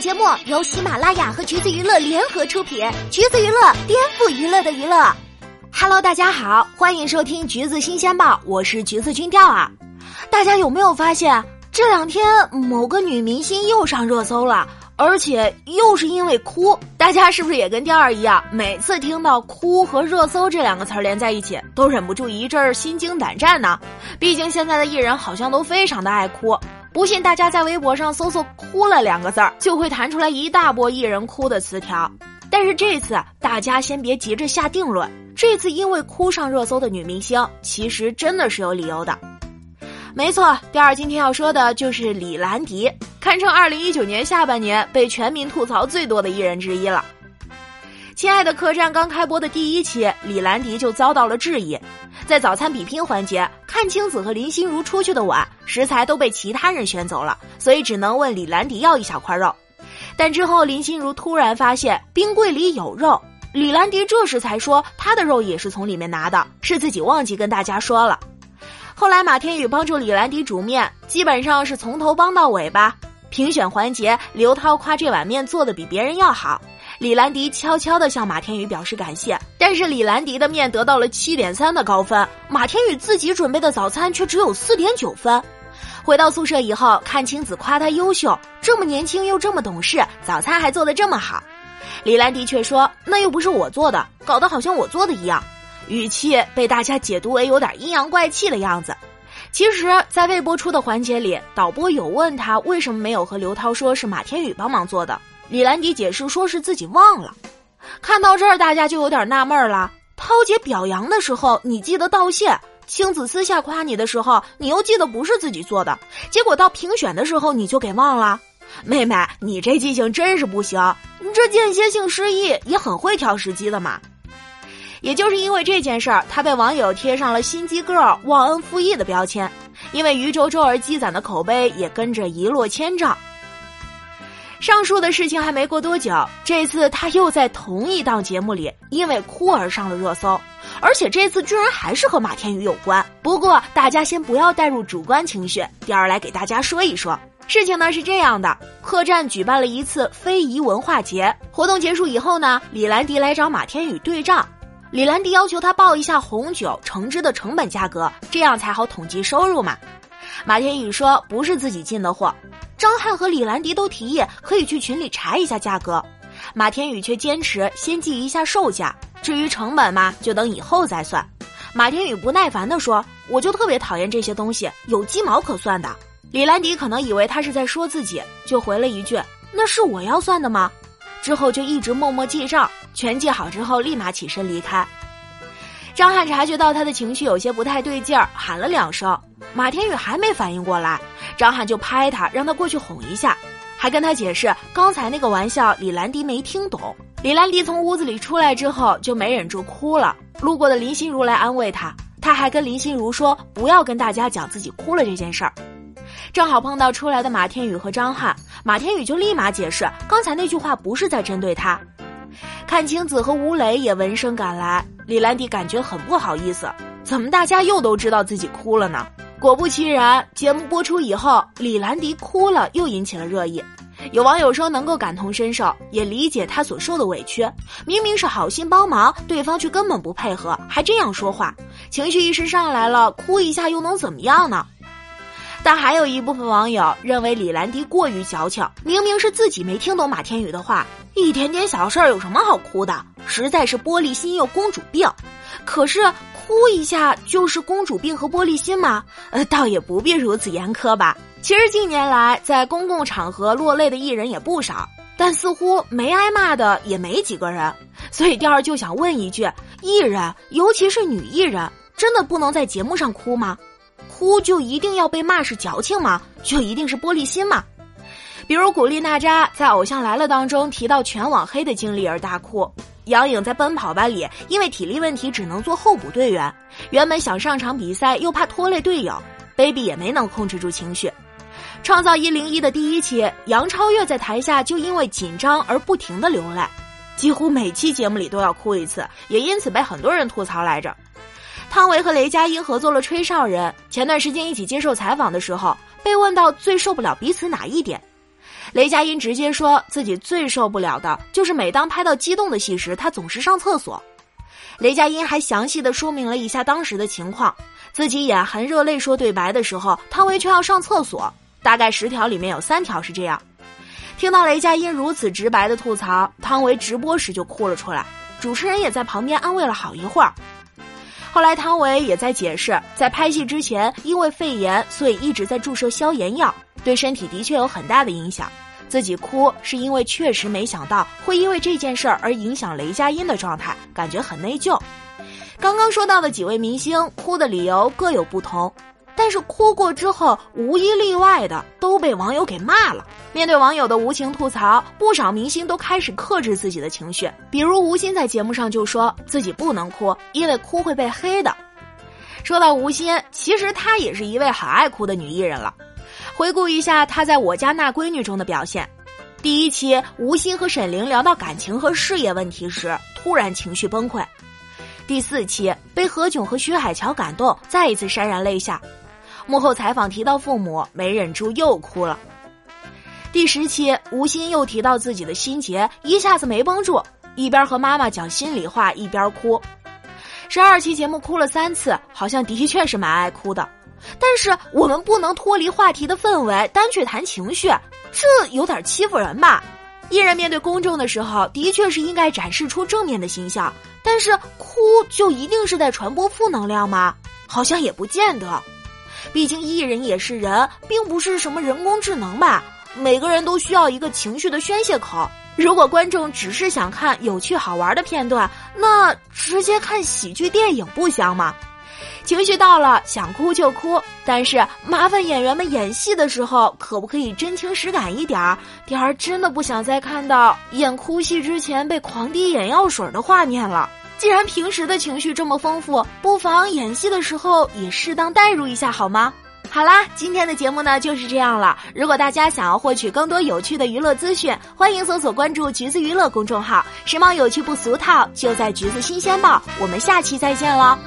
节目由喜马拉雅和橘子娱乐联合出品，橘子娱乐颠覆娱乐的娱乐。Hello，大家好，欢迎收听橘子新鲜报，我是橘子君调啊。大家有没有发现这两天某个女明星又上热搜了，而且又是因为哭？大家是不是也跟调儿一样，每次听到“哭”和“热搜”这两个词儿连在一起，都忍不住一阵儿心惊胆战呢？毕竟现在的艺人好像都非常的爱哭。不信，大家在微博上搜索“哭了”两个字儿，就会弹出来一大波艺人哭的词条。但是这次，大家先别急着下定论。这次因为哭上热搜的女明星，其实真的是有理由的。没错，第二今天要说的就是李兰迪，堪称二零一九年下半年被全民吐槽最多的艺人之一了。亲爱的客栈刚开播的第一期，李兰迪就遭到了质疑。在早餐比拼环节，阚清子和林心如出去的晚，食材都被其他人选走了，所以只能问李兰迪要一小块肉。但之后林心如突然发现冰柜里有肉，李兰迪这时才说他的肉也是从里面拿的，是自己忘记跟大家说了。后来马天宇帮助李兰迪煮面，基本上是从头帮到尾吧。评选环节，刘涛夸这碗面做的比别人要好。李兰迪悄悄地向马天宇表示感谢，但是李兰迪的面得到了七点三的高分，马天宇自己准备的早餐却只有四点九分。回到宿舍以后，阚清子夸他优秀，这么年轻又这么懂事，早餐还做得这么好。李兰迪却说：“那又不是我做的，搞得好像我做的一样。”语气被大家解读为有点阴阳怪气的样子。其实，在未播出的环节里，导播有问他为什么没有和刘涛说是马天宇帮忙做的。李兰迪解释说是自己忘了。看到这儿，大家就有点纳闷了。涛姐表扬的时候，你记得道谢；青子私下夸你的时候，你又记得不是自己做的。结果到评选的时候，你就给忘了。妹妹，你这记性真是不行，你这间歇性失忆也很会挑时机的嘛。也就是因为这件事儿，他被网友贴上了“心机 girl” 忘恩负义的标签，因为于周周而积攒的口碑也跟着一落千丈。上述的事情还没过多久，这次他又在同一档节目里因为哭而上了热搜，而且这次居然还是和马天宇有关。不过大家先不要带入主观情绪，第二来给大家说一说事情呢是这样的：客栈举办了一次非遗文化节活动，结束以后呢，李兰迪来找马天宇对账，李兰迪要求他报一下红酒橙汁的成本价格，这样才好统计收入嘛。马天宇说不是自己进的货。张翰和李兰迪都提议可以去群里查一下价格，马天宇却坚持先记一下售价，至于成本嘛，就等以后再算。马天宇不耐烦地说：“我就特别讨厌这些东西，有鸡毛可算的。”李兰迪可能以为他是在说自己，就回了一句：“那是我要算的吗？”之后就一直默默记账，全记好之后立马起身离开。张翰察觉到他的情绪有些不太对劲儿，喊了两声，马天宇还没反应过来。张翰就拍他，让他过去哄一下，还跟他解释刚才那个玩笑李兰迪没听懂。李兰迪从屋子里出来之后就没忍住哭了。路过的林心如来安慰他，他还跟林心如说不要跟大家讲自己哭了这件事儿。正好碰到出来的马天宇和张翰，马天宇就立马解释刚才那句话不是在针对他。阚清子和吴磊也闻声赶来，李兰迪感觉很不好意思，怎么大家又都知道自己哭了呢？果不其然，节目播出以后，李兰迪哭了，又引起了热议。有网友说能够感同身受，也理解他所受的委屈。明明是好心帮忙，对方却根本不配合，还这样说话，情绪一时上来了，哭一下又能怎么样呢？但还有一部分网友认为李兰迪过于矫情，明明是自己没听懂马天宇的话，一点点小事儿有什么好哭的？实在是玻璃心又公主病。可是。哭一下就是公主病和玻璃心吗？呃，倒也不必如此严苛吧。其实近年来在公共场合落泪的艺人也不少，但似乎没挨骂的也没几个人。所以第二就想问一句：艺人，尤其是女艺人，真的不能在节目上哭吗？哭就一定要被骂是矫情吗？就一定是玻璃心吗？比如古力娜扎在《偶像来了》当中提到全网黑的经历而大哭。杨颖在奔跑吧里，因为体力问题只能做候补队员。原本想上场比赛，又怕拖累队友，baby 也没能控制住情绪。创造一零一的第一期，杨超越在台下就因为紧张而不停的流泪，几乎每期节目里都要哭一次，也因此被很多人吐槽来着。汤唯和雷佳音合作了《吹哨人》，前段时间一起接受采访的时候，被问到最受不了彼此哪一点。雷佳音直接说自己最受不了的就是每当拍到激动的戏时，他总是上厕所。雷佳音还详细的说明了一下当时的情况，自己眼含热泪说对白的时候，汤唯却要上厕所，大概十条里面有三条是这样。听到雷佳音如此直白的吐槽，汤唯直播时就哭了出来，主持人也在旁边安慰了好一会儿。后来汤唯也在解释，在拍戏之前因为肺炎，所以一直在注射消炎药。对身体的确有很大的影响，自己哭是因为确实没想到会因为这件事儿而影响雷佳音的状态，感觉很内疚。刚刚说到的几位明星哭的理由各有不同，但是哭过之后无一例外的都被网友给骂了。面对网友的无情吐槽，不少明星都开始克制自己的情绪，比如吴昕在节目上就说自己不能哭，因为哭会被黑的。说到吴昕，其实她也是一位很爱哭的女艺人了。回顾一下她在我家那闺女中的表现，第一期吴昕和沈凌聊到感情和事业问题时，突然情绪崩溃；第四期被何炅和徐海乔感动，再一次潸然泪下；幕后采访提到父母，没忍住又哭了；第十期吴昕又提到自己的心结，一下子没绷住，一边和妈妈讲心里话，一边哭；十二期节目哭了三次，好像的确是蛮爱哭的。但是我们不能脱离话题的氛围，单去谈情绪，这有点欺负人吧？艺人面对公众的时候，的确是应该展示出正面的形象，但是哭就一定是在传播负能量吗？好像也不见得。毕竟艺人也是人，并不是什么人工智能吧？每个人都需要一个情绪的宣泄口。如果观众只是想看有趣好玩的片段，那直接看喜剧电影不香吗？情绪到了，想哭就哭，但是麻烦演员们演戏的时候，可不可以真情实感一点儿？点儿真的不想再看到演哭戏之前被狂滴眼药水的画面了。既然平时的情绪这么丰富，不妨演戏的时候也适当代入一下，好吗？好啦，今天的节目呢就是这样了。如果大家想要获取更多有趣的娱乐资讯，欢迎搜索关注“橘子娱乐”公众号，时髦有趣不俗套，就在“橘子新鲜报”。我们下期再见了。